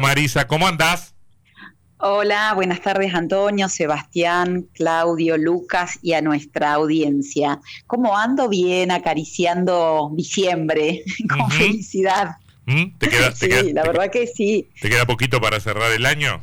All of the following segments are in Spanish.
Hola Marisa, ¿cómo andás? Hola, buenas tardes Antonio, Sebastián, Claudio, Lucas y a nuestra audiencia. ¿Cómo ando? Bien, acariciando diciembre con felicidad. ¿Mm? ¿Te queda, sí, la verdad que sí. ¿Te queda poquito para cerrar el año?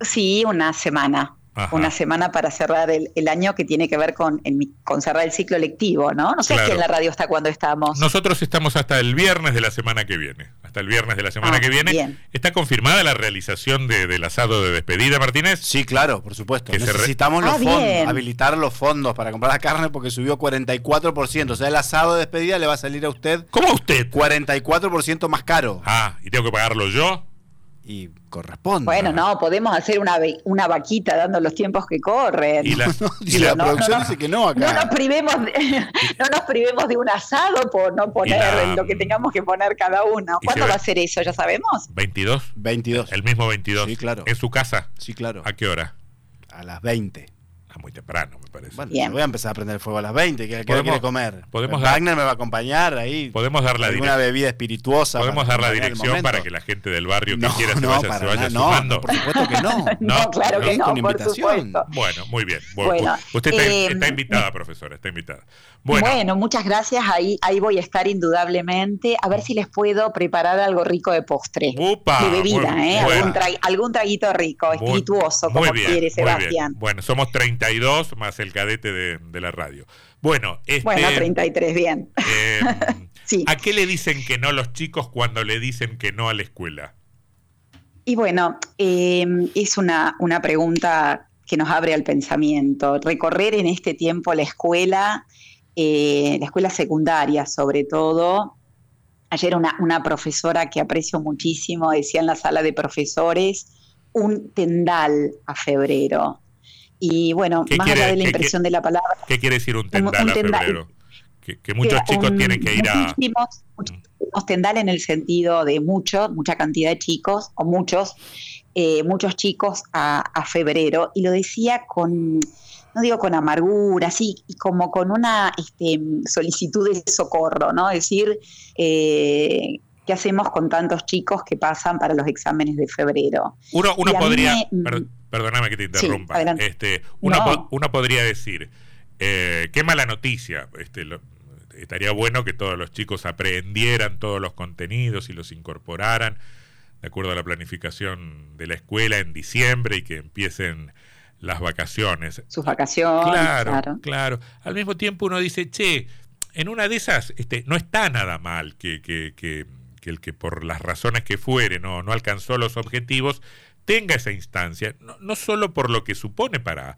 Sí, una semana una semana para cerrar el, año que tiene que ver con, con cerrar el ciclo lectivo, ¿no? No sé si en la radio está cuando estamos. Nosotros estamos hasta el viernes de la semana que viene. Hasta el viernes de la semana ah, que viene. ¿Está confirmada la realización del asado de despedida, Martínez? Sí, claro, por supuesto. Necesitamos los ah, fondos, habilitar los fondos para comprar la carne porque subió 44%. O sea, el asado de despedida le va a salir a usted. ¿Cómo a usted? 44% más caro. Ah, ¿y tengo que pagarlo yo? Y corresponde. Bueno, no, podemos hacer una, una vaquita dando los tiempos que corren. Y la, producción dice que no acá. No nos, privemos de, no nos privemos de un asado por no poner lo que tengamos que poner cada uno. ¿Cuándo va a ser eso? ¿Ya sabemos? 22. 22. El mismo 22. Sí, claro. ¿En su casa? Sí, claro. ¿A qué hora? A las 20. Ah, muy temprano, me parece. Bueno, voy a empezar a prender el fuego a las 20. ¿Qué, quiere comer? Podemos Wagner me va a acompañar ahí. Podemos dar la Una bebida espirituosa. Podemos dar la dirección para que la gente del barrio que quiera se vaya, se vaya sumando. No, por supuesto que no. no, claro que no, por supuesto. Bueno, muy bien. Bueno, usted está, eh, está, invitada, profesora, está invitada. Bueno. muchas gracias. Ahí, ahí voy a estar indudablemente. A ver si les puedo preparar algo rico de postre. Upa, de bebida, ¿eh? Algún, algún, traguito rico, espirituoso, como quiere Sebastián. Bueno, somos 32 más el cadete de, la radio. Bueno, este, bueno 33, bien. Em, ¿A qué le dicen que no los chicos cuando le dicen que no a la escuela? Y bueno, em, es una, una pregunta que nos abre al pensamiento. Recorrer en este tiempo la escuela, eh, la escuela secundaria sobre todo. Ayer una, una profesora que aprecio muchísimo decía en la sala de profesores, un tendal a febrero. Y bueno, más allá de la impresión de la palabra. ¿Qué quiere decir un tendal, a febrero? Que, muchos chicos tienen que ir a. Muchísimos, muchísimos tendal en el sentido de muchos, mucha cantidad de chicos, o muchos, eh, muchos chicos a, febrero. Y lo decía con, no digo con amargura, sí, y como con una este, solicitud de socorro, ¿no? Es decir, eh, ¿qué hacemos con tantos chicos que pasan para los exámenes de febrero? Uno, uno podría. Perdóname que te interrumpa. este, uno, uno, podría decir, eh, qué mala noticia. Este, estaría bueno que todos los chicos aprendieran todos los contenidos y los incorporaran de acuerdo a la planificación de la escuela en diciembre y que empiecen las vacaciones. Sus vacaciones. Claro, claro. Al mismo tiempo uno dice, che, en una de esas este, no está nada mal que, que, que, que el que por las razones que fuere no, no alcanzó los objetivos tenga esa instancia, no, solo por lo que supone para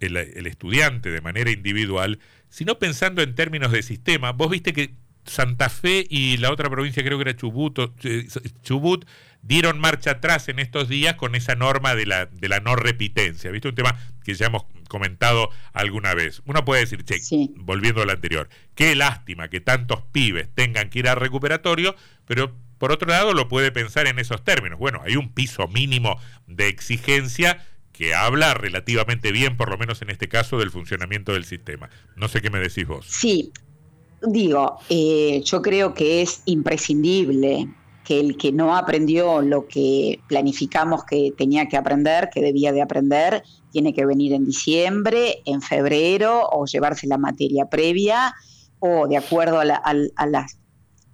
el, estudiante de manera individual, sino pensando en términos de sistema. Vos viste que Santa Fe y la otra provincia, creo que era Chubut, eh, Chubut dieron marcha atrás en estos días con esa norma de la, de la no repitencia. ¿Viste? Un tema que ya hemos comentado alguna vez. Uno puede decir, che, volviendo al anterior, qué lástima que tantos pibes tengan que ir al recuperatorio, pero por otro lado, lo puede pensar en esos términos. Bueno, hay un piso mínimo de exigencia que habla relativamente bien, por lo menos en este caso, del funcionamiento del sistema. No sé qué me decís vos. Sí, digo, eh, yo creo que es imprescindible que el que no aprendió lo que planificamos que tenía que aprender, que debía de aprender, tiene que venir en diciembre, en febrero, o llevarse la materia previa, o de acuerdo a, a las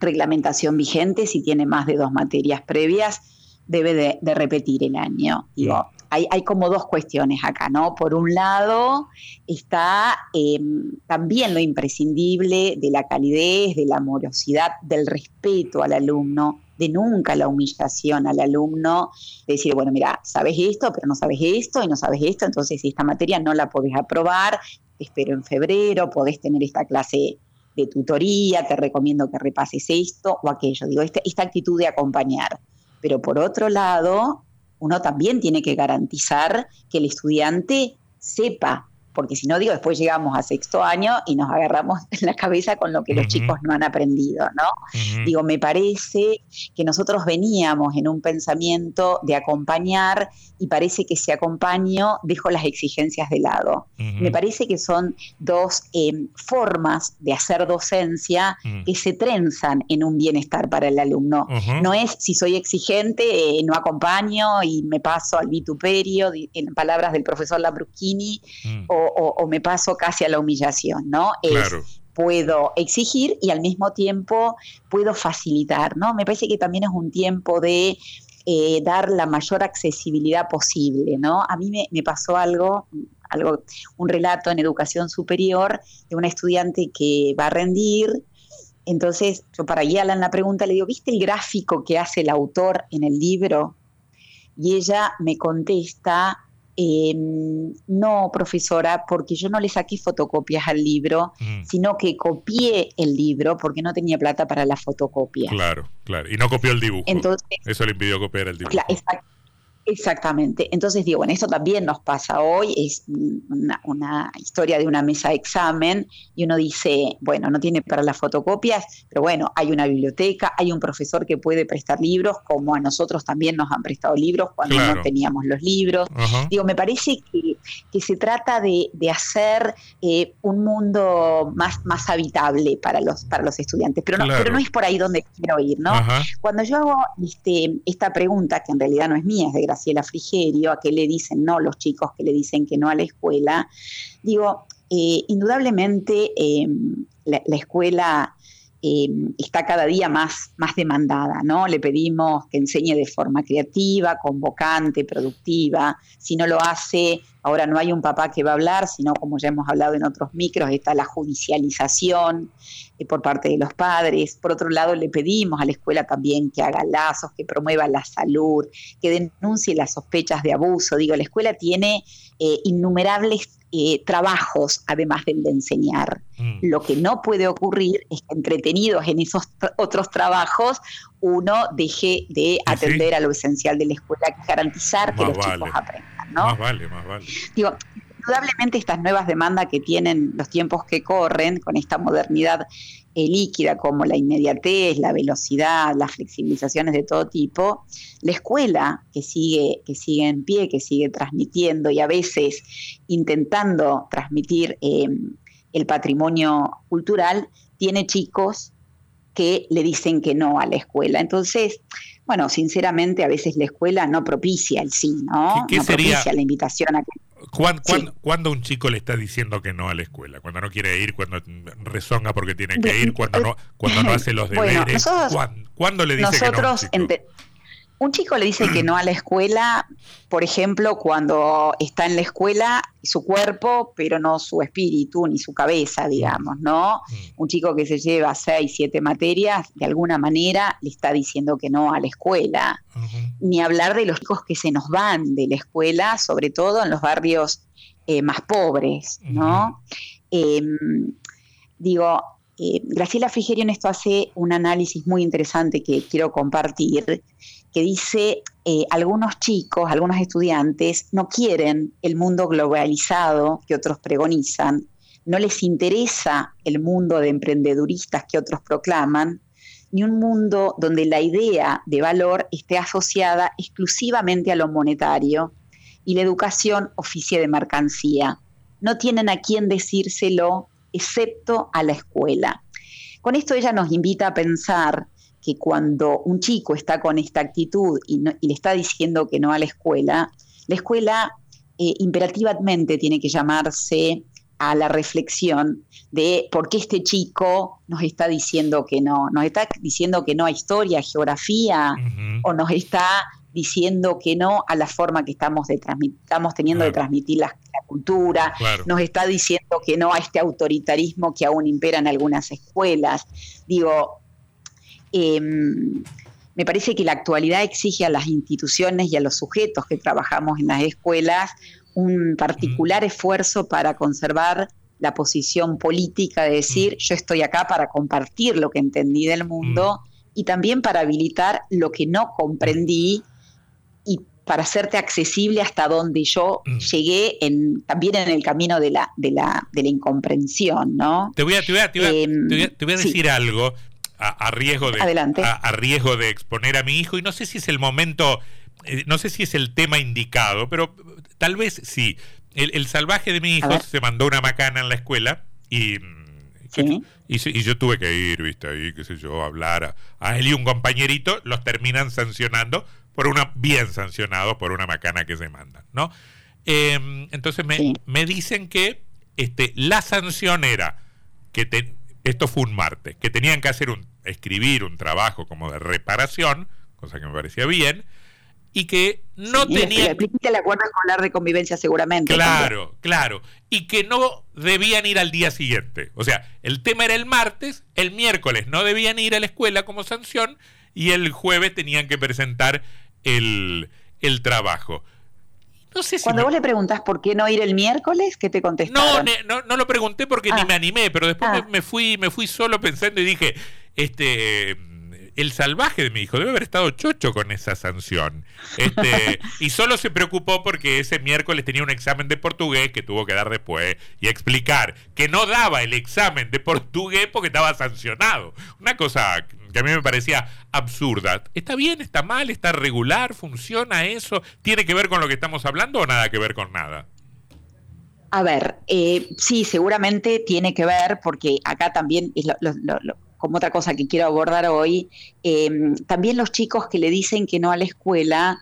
reglamentación vigente, si tiene más de dos materias previas, debe de, repetir el año. Digo, hay, hay, como dos cuestiones acá, ¿no? Por un lado está em, también lo imprescindible de la calidez, de la amorosidad, del respeto al alumno, de nunca la humillación al alumno, de decir, bueno, mira, sabes esto, pero no sabes esto y no sabes esto, entonces esta materia no la podés aprobar, espero en febrero, podés tener esta clase de tutoría, te recomiendo que repases esto o aquello. Digo, esta actitud de acompañar. Pero por otro lado, uno también tiene que garantizar que el estudiante sepa porque si no, digo, después llegamos a sexto año y nos agarramos en la cabeza con lo que los chicos no han aprendido, ¿no? Digo, me parece que nosotros veníamos en un pensamiento de acompañar y parece que si acompaño dejo las exigencias de lado. Me parece que son dos eh, formas de hacer docencia que se trenzan en un bienestar para el alumno. No es si soy exigente, eh, no acompaño y me paso al vituperio, en palabras del profesor Lambruschini, mm. O, me paso casi a la humillación, ¿no? puedo exigir y al mismo tiempo puedo facilitar, ¿no? Me parece que también es un tiempo de eh, dar la mayor accesibilidad posible, ¿no? A mí me, pasó algo, algo, un relato en educación superior de una estudiante que va a rendir, entonces yo para guiarla en la pregunta le digo, ¿viste el gráfico que hace el autor en el libro? Y ella me contesta, Em, no, profesora, porque yo no le saqué fotocopias al libro, mm. sino que copié el libro porque no tenía plata para la fotocopia. Claro, claro. Y no copió el dibujo. Entonces, Eso le impidió copiar el dibujo. Claro, Exactamente. Entonces digo, bueno, esto también nos pasa hoy, es una, historia de una mesa de examen y uno dice, bueno, no tiene para las fotocopias, pero bueno, hay una biblioteca, hay un profesor que puede prestar libros, como a nosotros también nos han prestado libros cuando no teníamos los libros. Digo, me parece que, se trata de, hacer eh, un mundo más, más habitable para los, para los estudiantes, pero no, pero no es por ahí donde quiero ir, ¿no? Cuando yo hago este, esta pregunta, que en realidad no es mía, es de Graciela Frigerio, a qué le dicen no los chicos que le dicen que no a la escuela, digo, eh, indudablemente em, la, escuela em, está cada día más, más demandada, ¿no? Le pedimos que enseñe de forma creativa, convocante, productiva. Si no lo hace, ahora no hay un papá que va a hablar, sino como ya hemos hablado en otros micros, está la judicialización eh, por parte de los padres. Por otro lado, le pedimos a la escuela también que haga lazos, que promueva la salud, que denuncie las sospechas de abuso. Digo, la escuela tiene eh, innumerables eh, trabajos además del de enseñar. Mm. Lo que no puede ocurrir es que entretenidos en esos otros trabajos uno deje de atender a lo esencial de la escuela, que garantizar que los chicos aprendan. ¿no? Más vale, más vale. Digo, indudablemente estas nuevas demandas que tienen los tiempos que corren con esta modernidad eh, líquida como la inmediatez, la velocidad, las flexibilizaciones de todo tipo, la escuela que sigue, que sigue en pie, que sigue transmitiendo y a veces intentando transmitir em, el patrimonio cultural, tiene chicos que le dicen que no a la escuela. Entonces, bueno, sinceramente a veces la escuela no propicia el sí, ¿no? no propicia la invitación a que ¿Cuándo, un chico le está diciendo que no a la escuela? Cuando no quiere ir, cuando rezonga porque tiene que ir, cuando no, cuando no hace los deberes. ¿Cuándo, le dice que no? Un chico le dice que no a la escuela, por ejemplo, cuando está en la escuela su cuerpo, pero no su espíritu ni su cabeza, digamos, ¿no? Mm. Un chico que se lleva seis, siete materias, de alguna manera le está diciendo que no a la escuela. Ni hablar de los chicos que se nos van de la escuela, sobre todo en los barrios eh, más pobres, ¿no? Em, digo, eh, Graciela Frigerio en esto hace un análisis muy interesante que quiero compartir que dice eh, algunos chicos, algunos estudiantes no quieren el mundo globalizado que otros pregonizan, no les interesa el mundo de emprendeduristas que otros proclaman, ni un mundo donde la idea de valor esté asociada exclusivamente a lo monetario y la educación oficie de mercancía. No tienen a quién decírselo excepto a la escuela. Con esto ella nos invita a pensar que cuando un chico está con esta actitud y, le está diciendo que no a la escuela, la escuela eh, imperativamente tiene que llamarse a la reflexión de por qué este chico nos está diciendo que no, nos está diciendo que no a historia, a geografía, o nos está diciendo que no a la forma que estamos, de estamos teniendo de transmitir la, cultura, nos está diciendo que no a este autoritarismo que aún impera en algunas escuelas. Digo, Em, me parece que la actualidad exige a las instituciones y a los sujetos que trabajamos en las escuelas un particular esfuerzo para conservar la posición política de decir yo estoy acá para compartir lo que entendí del mundo y también para habilitar lo que no comprendí para hacerte accesible hasta donde yo mm. llegué en, también en el camino de la, de la, de la incomprensión, ¿no? Te voy a, te voy a, te voy a, decir algo a, riesgo de, A, riesgo de exponer a mi hijo y no sé si es el momento, eh, no sé si es el tema indicado, pero tal vez sí. El, salvaje de mi hijo se mandó una macana en la escuela y... Y, yo tuve que ir, viste, ahí, qué sé yo, hablar a, él y un compañerito, los terminan sancionando por una, bien sancionados por una macana que se mandan, ¿no? Em, entonces me, me, dicen que este, la sanción era que esto fue un martes, que tenían que hacer un, escribir un trabajo como de reparación, cosa que me parecía bien, y que no tenían... el acuerdo escolar de convivencia seguramente. Claro, claro. Y que no debían ir al día siguiente. O sea, el tema era el martes, el miércoles no debían ir a la escuela como sanción y el jueves tenían que presentar el, trabajo. No sé si Cuando vos le preguntás por qué no ir el miércoles, ¿qué te contestaron? No, no, lo pregunté porque ni ah. me animé, pero después ah. me, fui, me fui solo pensando y dije, este, el salvaje de mi hijo debe haber estado chocho con esa sanción. Este, y solo se preocupó porque ese miércoles tenía un examen de portugués que tuvo que dar después y explicar que no daba el examen de portugués porque estaba sancionado. Una cosa que a mí me parecía absurda. ¿Está bien? ¿Está mal? ¿Está regular? ¿Funciona eso? ¿Tiene que ver con lo que estamos hablando o nada que ver con nada? A ver, eh, sí, seguramente tiene que ver porque acá también, es como otra cosa que quiero abordar hoy, em, también los chicos que le dicen que no a la escuela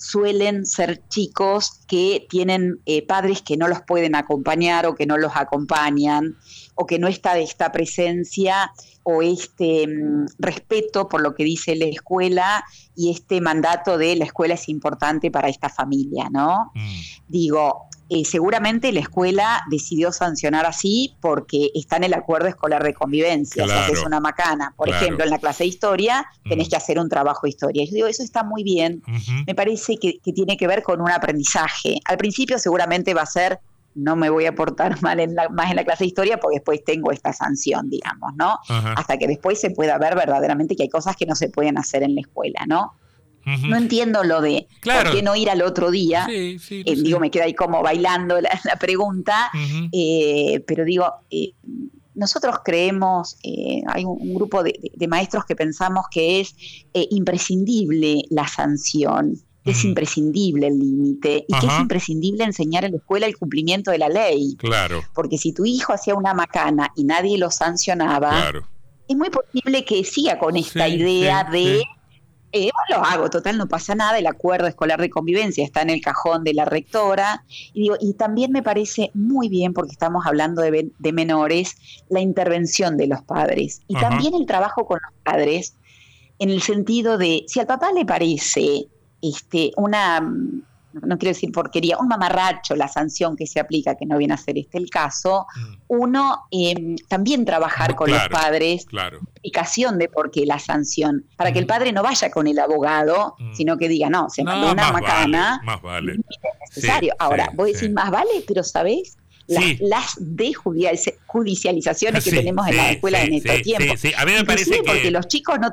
suelen ser chicos que tienen eh, padres que no los pueden acompañar o que no los acompañan o que no está de esta presencia o este mm, respeto por lo que dice la escuela y este mandato de la escuela es importante para esta familia, ¿no? Mm. Digo, eh, seguramente la escuela decidió sancionar así porque está en el acuerdo escolar de convivencia, o sea, que es una macana. Por ejemplo, en la clase de historia tenés mm. que hacer un trabajo de historia. Yo digo, eso está muy bien, me parece que, tiene que ver con un aprendizaje. Al principio seguramente va a ser no me voy a portar mal en la, más en la clase de historia porque después tengo esta sanción, digamos, ¿no? Hasta que después se pueda ver verdaderamente que hay cosas que no se pueden hacer en la escuela, ¿no? No entiendo lo de por qué no ir al otro día. Eh, digo, me queda ahí como bailando la, pregunta, eh, pero digo, eh, nosotros creemos, hay un, grupo de, maestros que pensamos que es imprescindible la sanción es imprescindible el límite y que es imprescindible enseñar en la escuela el cumplimiento de la ley. Claro. Porque si tu hijo hacía una macana y nadie lo sancionaba, es muy posible que siga con esta idea de eh, lo hago, total, no pasa nada, el acuerdo escolar de convivencia está en el cajón de la rectora. Y, digo, y también me parece muy bien, porque estamos hablando de, menores, la intervención de los padres y también el trabajo con los padres, en el sentido de, si al papá le parece este, una, no quiero decir porquería, un mamarracho la sanción que se aplica, que no viene a ser este el caso, mm. uno em, también trabajar con los padres, claro. explicación de por qué la sanción, para que el mm. padre no vaya con el abogado, mm. sino que diga, no, se mandó una macana, más vale. Es necesario. Ahora, voy a decir más vale, pero ¿sabés? Las, las desjudicializaciones que tenemos en la escuela en estos tiempos. A mí me parece que... Porque los chicos no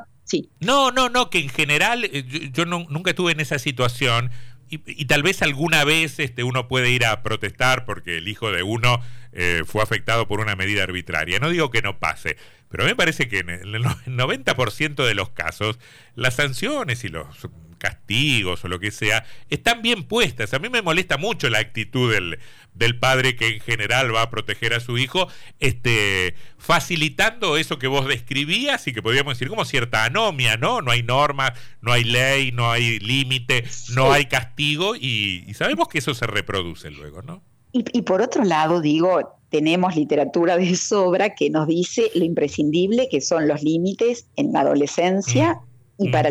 no, no, no, que en general eh, yo, nunca estuve en esa situación. Y, tal vez alguna vez este, uno puede ir a protestar porque el hijo de uno eh, fue afectado por una medida arbitraria. No digo que no pase, pero a mí me parece que en el 90% de los casos las sanciones y los castigos o lo que sea, están bien puestas. A mí me molesta mucho la actitud del, del padre que en general va a proteger a su hijo, este, facilitando eso que vos describías y que podríamos decir como cierta anomia, ¿no? No hay normas, no hay ley, no hay límite, no hay castigo y, sabemos que eso se reproduce luego, ¿no? Y, y por otro lado, digo, tenemos literatura de sobra que nos dice lo imprescindible que son los límites en la adolescencia y, para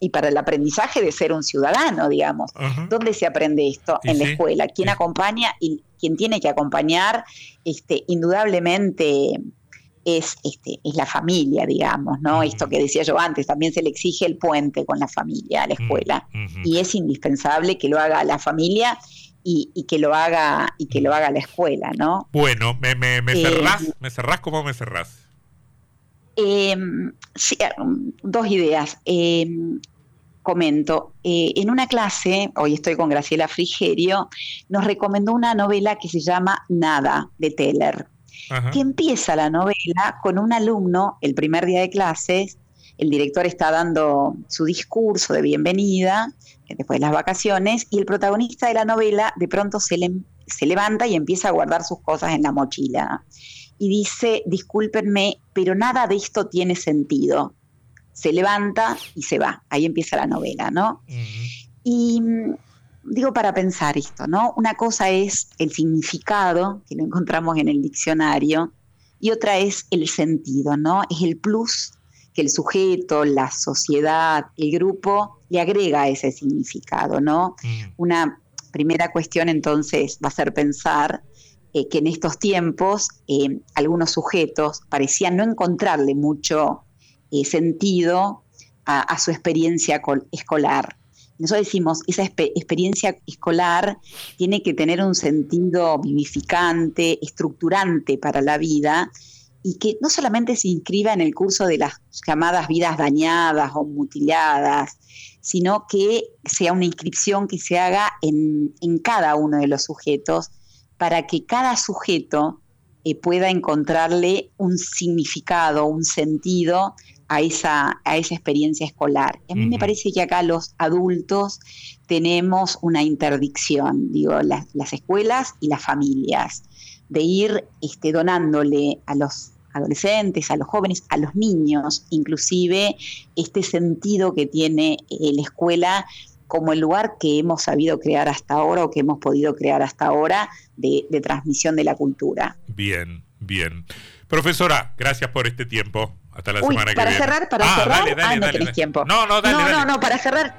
y, para el aprendizaje de ser un ciudadano, digamos. ¿Dónde se aprende esto? en la escuela. ¿Quién acompaña y quien tiene que acompañar? Este, indudablemente es, este, es la familia, digamos, ¿no? Esto que decía yo antes, también se le exige el puente con la familia a la escuela. Y es indispensable que lo haga la familia y, que lo haga y que lo haga la escuela, ¿no? Bueno, me, me, me eh, cerrás, me cerrás como me cerrás. Em, sí, dos ideas. Em, comento, eh, en una clase, hoy estoy con Graciela Frigerio, nos recomendó una novela que se llama Nada, de Teller, que empieza la novela con un alumno, el primer día de clases, el director está dando su discurso de bienvenida eh, después de las vacaciones y el protagonista de la novela de pronto se, se levanta y empieza a guardar sus cosas en la mochila y dice, discúlpenme, pero nada de esto tiene sentido se levanta y se va. Ahí empieza la novela, ¿no? Y mm, digo para pensar esto, ¿no? Una cosa es el significado, que lo encontramos en el diccionario, y otra es el sentido, ¿no? Es el plus que el sujeto, la sociedad, el grupo le agrega a ese significado, ¿no? Una primera cuestión entonces va a ser pensar eh, que en estos tiempos eh, algunos sujetos parecían no encontrarle mucho eh, sentido a, su experiencia escolar. Nosotros decimos, esa experiencia escolar tiene que tener un sentido vivificante, estructurante para la vida y que no solamente se inscriba en el curso de las llamadas vidas dañadas o mutiladas, sino que sea una inscripción que se haga en, cada uno de los sujetos para que cada sujeto eh, pueda encontrarle un significado, un sentido a esa, a esa experiencia escolar. A mí me parece que acá los adultos tenemos una interdicción, digo, las escuelas y las familias, de ir este, donándole a los adolescentes, a los jóvenes, a los niños, inclusive este sentido que tiene eh, la escuela como el lugar que hemos sabido crear hasta ahora o que hemos podido crear hasta ahora de, de transmisión de la cultura. Bien, bien. Profesora, gracias por este tiempo. Hasta la semana que para viene. Cerrar, para ah, cerrar, ah, no tenés tiempo. No, no, dale, no, no, no, para cerrar,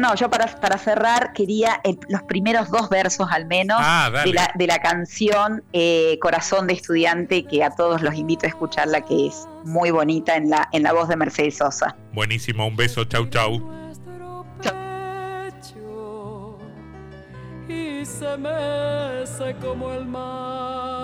no, yo para, para cerrar quería los primeros dos versos al menos ah, de, la, de la canción eh, Corazón de Estudiante, que a todos los invito a escucharla, que es muy bonita en la, en la voz de Mercedes Sosa. Buenísimo, un beso, chau, chau. Se como el mar.